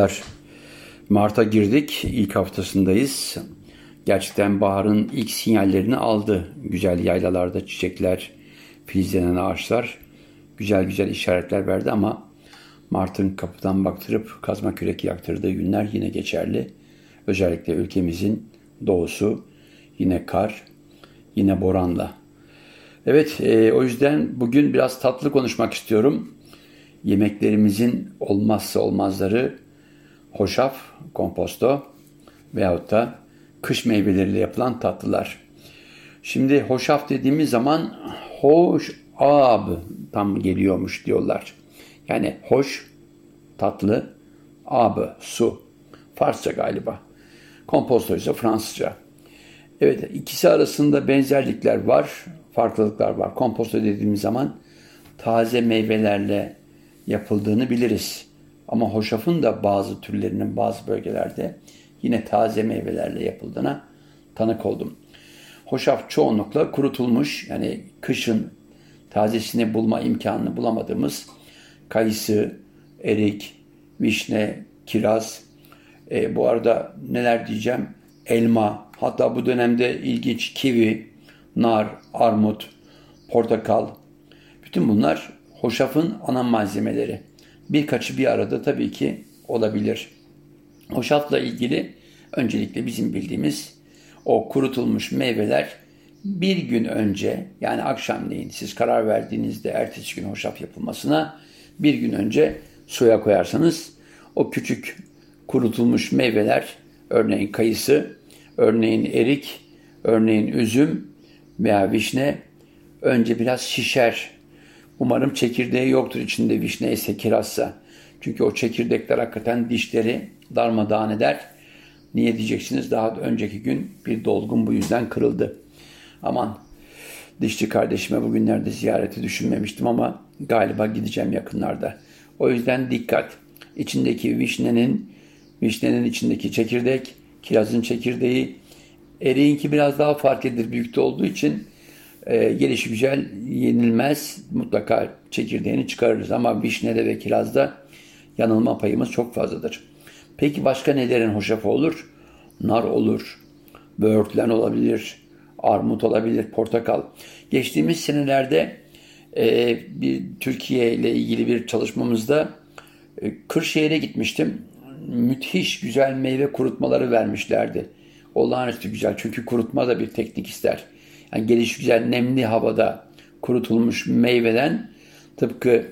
Merhabalar. Mart'a girdik. İlk haftasındayız. Gerçekten baharın ilk sinyallerini aldı. Güzel yaylalarda çiçekler, filizlenen ağaçlar güzel güzel işaretler verdi ama Mart'ın kapıdan baktırıp kazma kürek yaktırdığı günler yine geçerli. Özellikle ülkemizin doğusu yine kar, yine boranla. Evet e, o yüzden bugün biraz tatlı konuşmak istiyorum. Yemeklerimizin olmazsa olmazları hoşaf, komposto veyahut da kış meyveleriyle yapılan tatlılar. Şimdi hoşaf dediğimiz zaman hoş ab tam geliyormuş diyorlar. Yani hoş, tatlı, ab, su. Farsça galiba. Komposto ise Fransızca. Evet ikisi arasında benzerlikler var, farklılıklar var. Komposto dediğimiz zaman taze meyvelerle yapıldığını biliriz. Ama hoşafın da bazı türlerinin bazı bölgelerde yine taze meyvelerle yapıldığına tanık oldum. Hoşaf çoğunlukla kurutulmuş yani kışın tazesini bulma imkanını bulamadığımız kayısı, erik, vişne, kiraz, e, bu arada neler diyeceğim? Elma, hatta bu dönemde ilginç kivi, nar, armut, portakal. Bütün bunlar hoşafın ana malzemeleri. Birkaçı bir arada tabii ki olabilir. Hoşafla ilgili öncelikle bizim bildiğimiz o kurutulmuş meyveler bir gün önce yani akşamleyin siz karar verdiğinizde ertesi gün hoşaf yapılmasına bir gün önce suya koyarsanız o küçük kurutulmuş meyveler örneğin kayısı, örneğin erik, örneğin üzüm veya vişne önce biraz şişer. Umarım çekirdeği yoktur içinde vişne ise kirazsa. Çünkü o çekirdekler hakikaten dişleri darmadağın eder. Niye diyeceksiniz? Daha önceki gün bir dolgun bu yüzden kırıldı. Aman dişçi kardeşime bugünlerde ziyareti düşünmemiştim ama galiba gideceğim yakınlarda. O yüzden dikkat. İçindeki vişnenin, vişnenin içindeki çekirdek, kirazın çekirdeği, eriğinki biraz daha fark edilir büyükte olduğu için e, gelişi güzel yenilmez. Mutlaka çekirdeğini çıkarırız ama vişnede ve kirazda yanılma payımız çok fazladır. Peki başka nelerin hoşafı olur? Nar olur, böğürtlen olabilir, armut olabilir, portakal. Geçtiğimiz senelerde e, bir Türkiye ile ilgili bir çalışmamızda e, Kırşehir'e gitmiştim. Müthiş güzel meyve kurutmaları vermişlerdi. Olağanüstü güzel çünkü kurutma da bir teknik ister. Yani geliş güzel nemli havada kurutulmuş meyveden tıpkı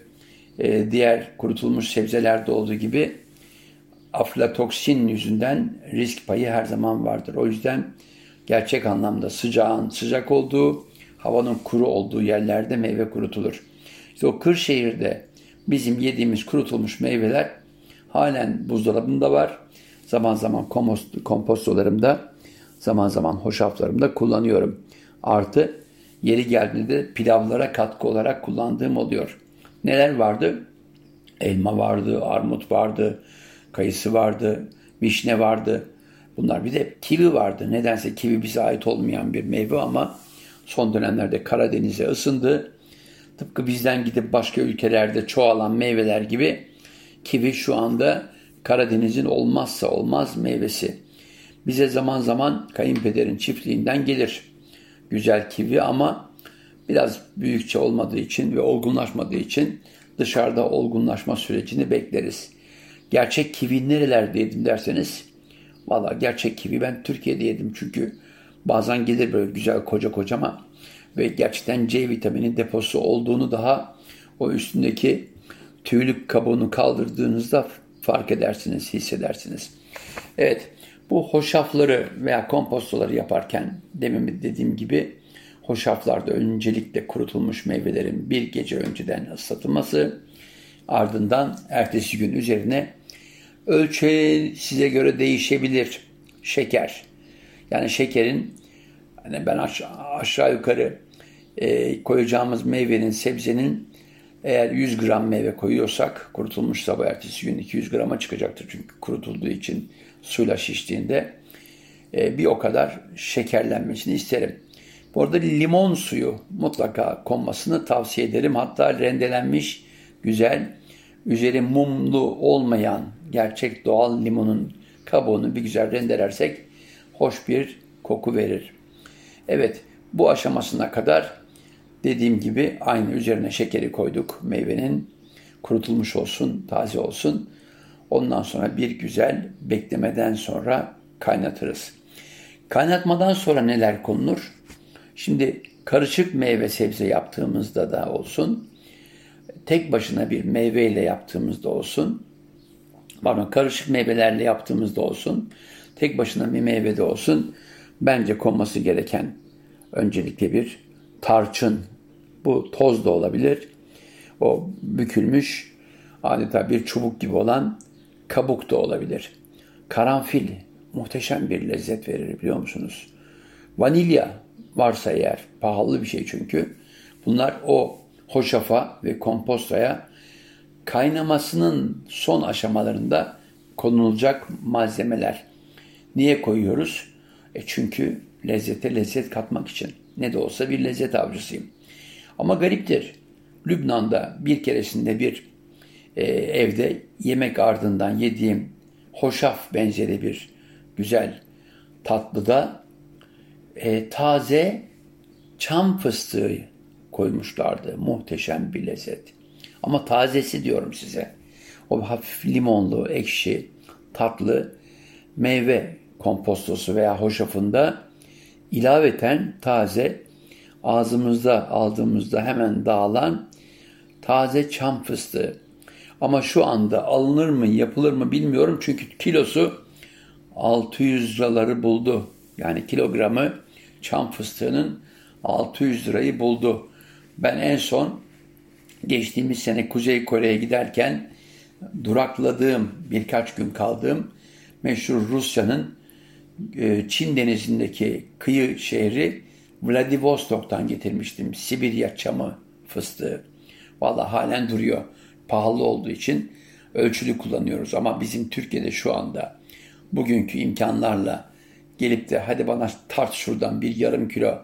e, diğer kurutulmuş sebzelerde olduğu gibi aflatoksin yüzünden risk payı her zaman vardır. O yüzden gerçek anlamda sıcağın sıcak olduğu, havanın kuru olduğu yerlerde meyve kurutulur. İşte o Kırşehir'de bizim yediğimiz kurutulmuş meyveler halen buzdolabında var. Zaman zaman kompost, kompostolarımda, zaman zaman hoşaflarımda kullanıyorum. Artı yeri geldiğinde pilavlara katkı olarak kullandığım oluyor. Neler vardı? Elma vardı, armut vardı, kayısı vardı, vişne vardı, Bunlar bir de kivi vardı. Nedense kivi bize ait olmayan bir meyve ama son dönemlerde Karadeniz'e ısındı. Tıpkı bizden gidip başka ülkelerde çoğalan meyveler gibi kivi şu anda Karadeniz'in olmazsa olmaz meyvesi. Bize zaman zaman kayınpederin çiftliğinden gelir. Güzel kivi ama biraz büyükçe olmadığı için ve olgunlaşmadığı için dışarıda olgunlaşma sürecini bekleriz. Gerçek kivi nerelerdeydim derseniz Valla gerçek kivi ben Türkiye'de yedim çünkü bazen gelir böyle güzel koca kocama ve gerçekten C vitamini deposu olduğunu daha o üstündeki tüylük kabuğunu kaldırdığınızda fark edersiniz, hissedersiniz. Evet, bu hoşafları veya kompostoları yaparken demin dediğim gibi hoşaflarda öncelikle kurutulmuş meyvelerin bir gece önceden ıslatılması, ardından ertesi gün üzerine Ölçü size göre değişebilir. Şeker. Yani şekerin hani ben aşağı, aşağı yukarı e, koyacağımız meyvenin, sebzenin eğer 100 gram meyve koyuyorsak kurutulmuş sabah ertesi gün 200 grama çıkacaktır. Çünkü kurutulduğu için suyla şiştiğinde e, bir o kadar şekerlenmesini isterim. Bu arada limon suyu mutlaka konmasını tavsiye ederim. Hatta rendelenmiş güzel üzeri mumlu olmayan gerçek doğal limonun kabuğunu bir güzel rendelersek hoş bir koku verir. Evet bu aşamasına kadar dediğim gibi aynı üzerine şekeri koyduk meyvenin kurutulmuş olsun, taze olsun. Ondan sonra bir güzel beklemeden sonra kaynatırız. Kaynatmadan sonra neler konulur? Şimdi karışık meyve sebze yaptığımızda da olsun, tek başına bir meyveyle yaptığımızda olsun, pardon karışık meyvelerle yaptığımızda olsun, tek başına bir meyve de olsun, bence konması gereken öncelikle bir tarçın. Bu toz da olabilir. O bükülmüş adeta bir çubuk gibi olan kabuk da olabilir. Karanfil muhteşem bir lezzet verir biliyor musunuz? Vanilya varsa eğer pahalı bir şey çünkü bunlar o hoşafa ve kompostoya kaynamasının son aşamalarında konulacak malzemeler. Niye koyuyoruz? E çünkü lezzete lezzet katmak için. Ne de olsa bir lezzet avcısıyım. Ama gariptir. Lübnan'da bir keresinde bir e, evde yemek ardından yediğim hoşaf benzeri bir güzel tatlıda e, taze çam fıstığı koymuşlardı. Muhteşem bir lezzet. Ama tazesi diyorum size. O hafif limonlu, ekşi, tatlı meyve kompostosu veya hoşafında ilaveten taze ağzımızda aldığımızda hemen dağılan taze çam fıstığı. Ama şu anda alınır mı yapılır mı bilmiyorum çünkü kilosu 600 liraları buldu. Yani kilogramı çam fıstığının 600 lirayı buldu. Ben en son geçtiğimiz sene Kuzey Kore'ye giderken durakladığım, birkaç gün kaldığım meşhur Rusya'nın e, Çin denizindeki kıyı şehri Vladivostok'tan getirmiştim. Sibirya çamı fıstığı. Valla halen duruyor. Pahalı olduğu için ölçülü kullanıyoruz. Ama bizim Türkiye'de şu anda bugünkü imkanlarla gelip de hadi bana tart şuradan bir yarım kilo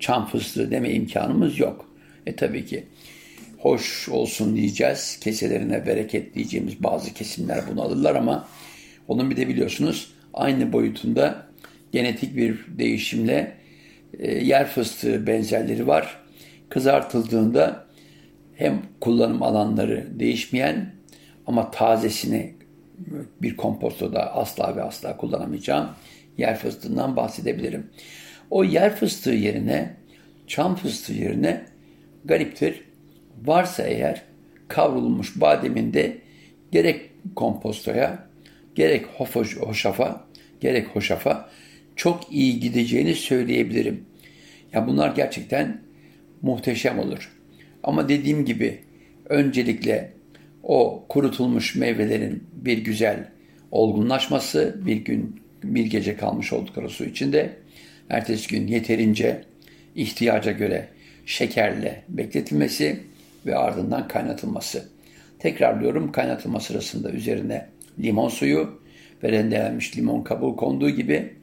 çam fıstığı deme imkanımız yok. E tabii ki hoş olsun diyeceğiz. Keselerine bereket diyeceğimiz bazı kesimler bunu alırlar ama onun bir de biliyorsunuz aynı boyutunda genetik bir değişimle yer fıstığı benzerleri var. Kızartıldığında hem kullanım alanları değişmeyen ama tazesini bir kompostoda asla ve asla kullanamayacağım yer fıstığından bahsedebilirim. O yer fıstığı yerine, çam fıstığı yerine gariptir. Varsa eğer kavrulmuş bademinde gerek kompostoya, gerek hoşafa, gerek hoşafa çok iyi gideceğini söyleyebilirim. Ya bunlar gerçekten muhteşem olur. Ama dediğim gibi öncelikle o kurutulmuş meyvelerin bir güzel olgunlaşması, bir gün bir gece kalmış oldukları su içinde, ertesi gün yeterince ihtiyaca göre şekerle bekletilmesi ve ardından kaynatılması. Tekrarlıyorum kaynatılma sırasında üzerine limon suyu ve rendelenmiş limon kabuğu konduğu gibi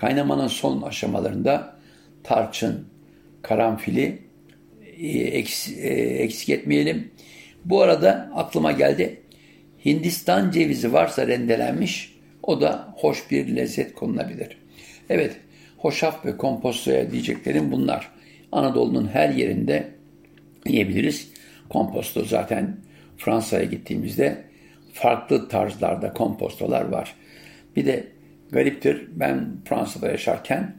kaynamanın son aşamalarında tarçın, karanfili e, eksik etmeyelim. Bu arada aklıma geldi. Hindistan cevizi varsa rendelenmiş o da hoş bir lezzet konulabilir. Evet, hoşaf ve kompostoya diyeceklerim bunlar. Anadolu'nun her yerinde yiyebiliriz. Komposto zaten Fransa'ya gittiğimizde farklı tarzlarda kompostolar var. Bir de gariptir ben Fransa'da yaşarken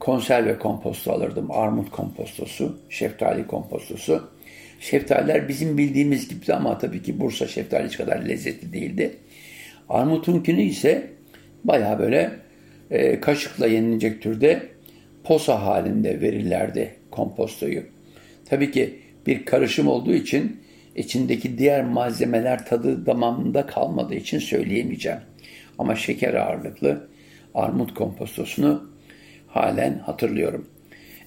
konserve komposto alırdım. Armut kompostosu, şeftali kompostosu. Şeftaliler bizim bildiğimiz gibi ama tabii ki Bursa şeftali kadar lezzetli değildi. Armut'unkini ise baya böyle e, kaşıkla yenilecek türde posa halinde verirlerdi kompostoyu. Tabii ki bir karışım olduğu için içindeki diğer malzemeler tadı damağımda kalmadığı için söyleyemeyeceğim. Ama şeker ağırlıklı armut kompostosunu halen hatırlıyorum.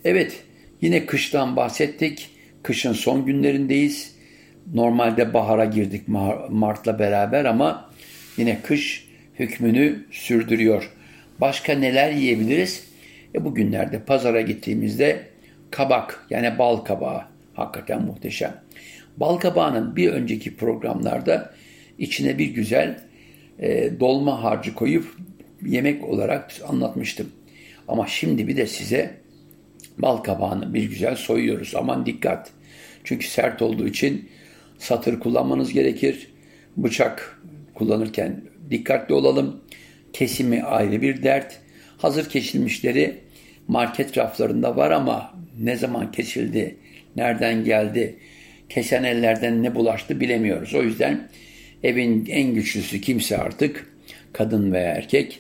Evet, yine kıştan bahsettik. Kışın son günlerindeyiz. Normalde bahara girdik Mart'la beraber ama yine kış hükmünü sürdürüyor. Başka neler yiyebiliriz? E bugünlerde pazara gittiğimizde kabak yani bal kabağı hakikaten muhteşem. Bal kabağının bir önceki programlarda içine bir güzel e, dolma harcı koyup yemek olarak anlatmıştım. Ama şimdi bir de size bal kabağını bir güzel soyuyoruz. Aman dikkat. Çünkü sert olduğu için satır kullanmanız gerekir. Bıçak kullanırken dikkatli olalım. Kesimi ayrı bir dert. Hazır kesilmişleri market raflarında var ama ne zaman kesildi, nereden geldi, kesen ellerden ne bulaştı bilemiyoruz. O yüzden evin en güçlüsü kimse artık kadın veya erkek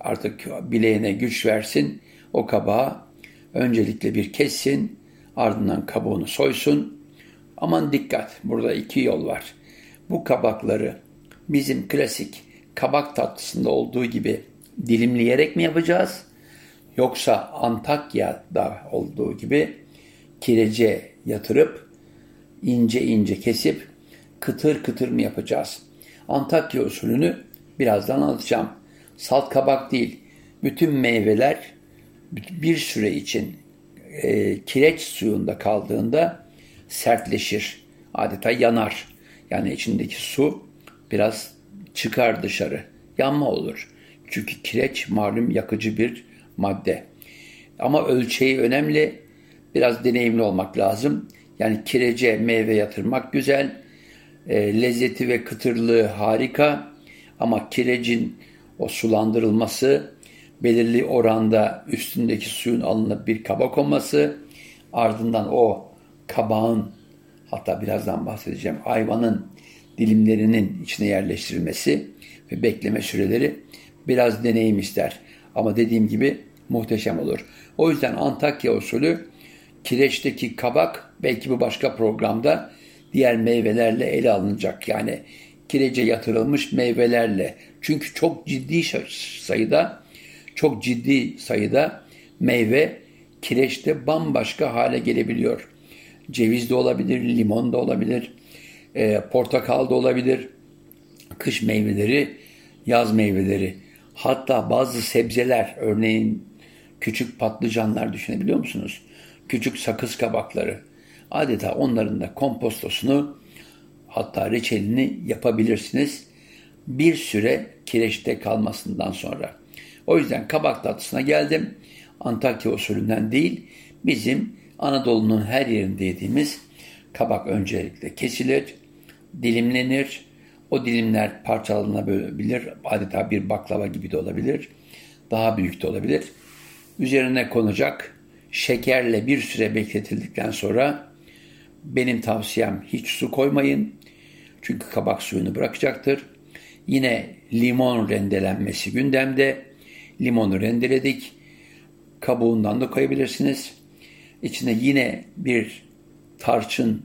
artık bileğine güç versin. O kabağı öncelikle bir kessin, ardından kabuğunu soysun. Aman dikkat, burada iki yol var. Bu kabakları bizim klasik kabak tatlısında olduğu gibi dilimleyerek mi yapacağız? Yoksa Antakya'da olduğu gibi kirece yatırıp ince ince kesip kıtır kıtır mı yapacağız? Antakya usulünü birazdan anlatacağım. Salt kabak değil, bütün meyveler bir süre için e, kireç suyunda kaldığında sertleşir. Adeta yanar. Yani içindeki su biraz çıkar dışarı. Yanma olur. Çünkü kireç malum yakıcı bir madde. Ama ölçeği önemli. Biraz deneyimli olmak lazım. Yani kirece meyve yatırmak güzel. E, lezzeti ve kıtırlığı harika. Ama kirecin o sulandırılması, belirli oranda üstündeki suyun alınıp bir kaba konması, ardından o kabağın hatta birazdan bahsedeceğim ayvanın dilimlerinin içine yerleştirilmesi ve bekleme süreleri biraz deneyim ister. Ama dediğim gibi muhteşem olur. O yüzden Antakya usulü kireçteki kabak belki bu başka programda diğer meyvelerle ele alınacak. Yani kirece yatırılmış meyvelerle. Çünkü çok ciddi sayıda çok ciddi sayıda meyve kireçte bambaşka hale gelebiliyor. Ceviz de olabilir, limon da olabilir, e, portakal da olabilir. Kış meyveleri, yaz meyveleri. Hatta bazı sebzeler, örneğin küçük patlıcanlar düşünebiliyor musunuz? Küçük sakız kabakları. Adeta onların da kompostosunu hatta reçelini yapabilirsiniz. Bir süre kireçte kalmasından sonra. O yüzden kabak tatlısına geldim. Antakya usulünden değil, bizim Anadolu'nun her yerinde yediğimiz kabak öncelikle kesilir, dilimlenir. O dilimler parçalanabilir. Adeta bir baklava gibi de olabilir. Daha büyük de olabilir. Üzerine konacak şekerle bir süre bekletildikten sonra benim tavsiyem hiç su koymayın. Çünkü kabak suyunu bırakacaktır. Yine limon rendelenmesi gündemde. Limonu rendeledik. Kabuğundan da koyabilirsiniz. İçine yine bir tarçın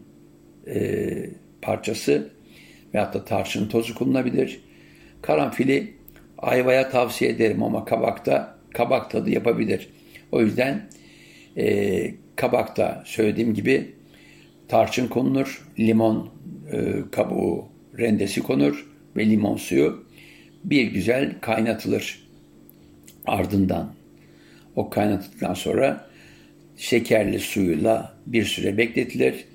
e, parçası veyahut da tarçın tozu kullanabilir. Karanfili ayvaya tavsiye ederim ama kabakta kabak tadı yapabilir. O yüzden e, kabakta söylediğim gibi tarçın konulur, limon e, kabuğu rendesi konur ve limon suyu bir güzel kaynatılır. Ardından o kaynattıktan sonra şekerli suyla bir süre bekletilir.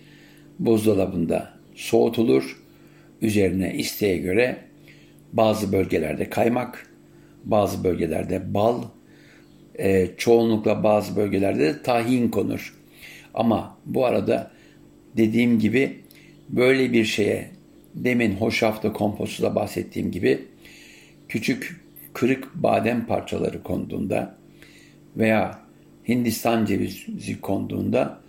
Buzdolabında soğutulur. Üzerine isteğe göre bazı bölgelerde kaymak, bazı bölgelerde bal, e, çoğunlukla bazı bölgelerde de tahin konur. Ama bu arada dediğim gibi böyle bir şeye demin hoşafta kompostu da bahsettiğim gibi küçük kırık badem parçaları konduğunda veya Hindistan cevizi konduğunda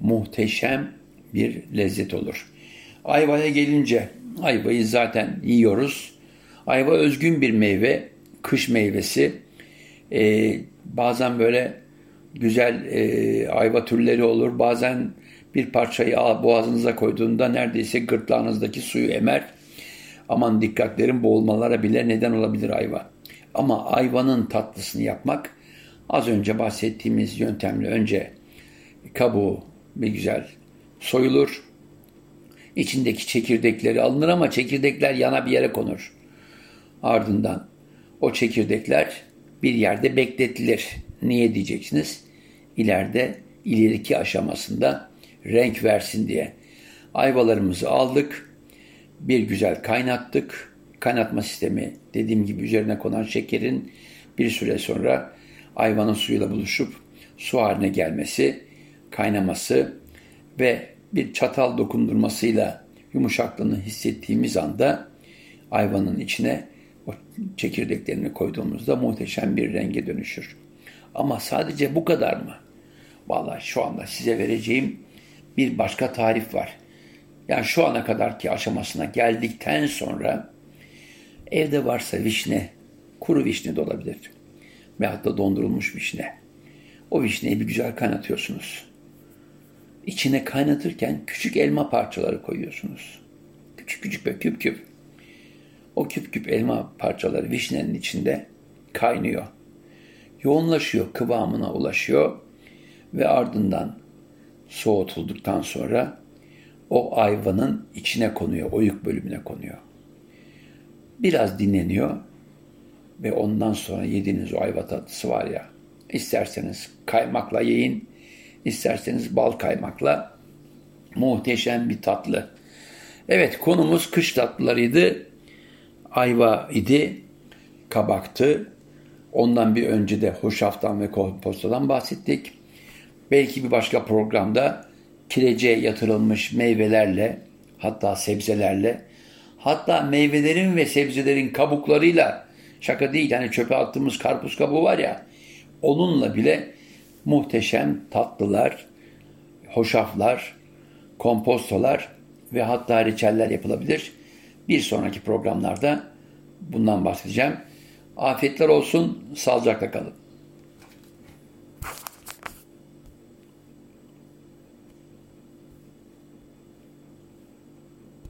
muhteşem bir lezzet olur. Ayvaya gelince ayvayı zaten yiyoruz. Ayva özgün bir meyve, kış meyvesi. Ee, bazen böyle güzel e, ayva türleri olur. Bazen bir parçayı boğazınıza koyduğunda neredeyse gırtlağınızdaki suyu emer. Aman dikkatlerin boğulmalara bile neden olabilir ayva. Ama ayvanın tatlısını yapmak az önce bahsettiğimiz yöntemle önce kabuğu bir güzel soyulur. İçindeki çekirdekleri alınır ama çekirdekler yana bir yere konur. Ardından o çekirdekler bir yerde bekletilir. Niye diyeceksiniz? İleride ileriki aşamasında renk versin diye. Ayvalarımızı aldık. Bir güzel kaynattık. Kaynatma sistemi dediğim gibi üzerine konan şekerin bir süre sonra ayvanın suyuyla buluşup su haline gelmesi, kaynaması ve bir çatal dokundurmasıyla yumuşaklığını hissettiğimiz anda ayvanın içine o çekirdeklerini koyduğumuzda muhteşem bir renge dönüşür. Ama sadece bu kadar mı? Vallahi şu anda size vereceğim bir başka tarif var. Yani şu ana kadarki aşamasına geldikten sonra evde varsa vişne, kuru vişne de olabilir. Veyahut da dondurulmuş vişne. O vişneyi bir güzel kaynatıyorsunuz. İçine kaynatırken küçük elma parçaları koyuyorsunuz. Küçük küçük böyle küp küp. O küp küp elma parçaları vişnenin içinde kaynıyor. Yoğunlaşıyor, kıvamına ulaşıyor ve ardından soğutulduktan sonra o ayvanın içine konuyor, oyuk bölümüne konuyor. Biraz dinleniyor ve ondan sonra yediğiniz o ayva tatlısı var ya, isterseniz kaymakla yiyin, isterseniz bal kaymakla muhteşem bir tatlı. Evet konumuz kış tatlılarıydı. Ayva idi, kabaktı. Ondan bir önce de hoşaftan ve kompostadan bahsettik. Belki bir başka programda kirece yatırılmış meyvelerle, hatta sebzelerle, hatta meyvelerin ve sebzelerin kabuklarıyla, şaka değil yani çöpe attığımız karpuz kabuğu var ya, onunla bile muhteşem tatlılar, hoşaflar, kompostolar ve hatta reçeller yapılabilir. Bir sonraki programlarda bundan bahsedeceğim. Afiyetler olsun, sağlıcakla kalın.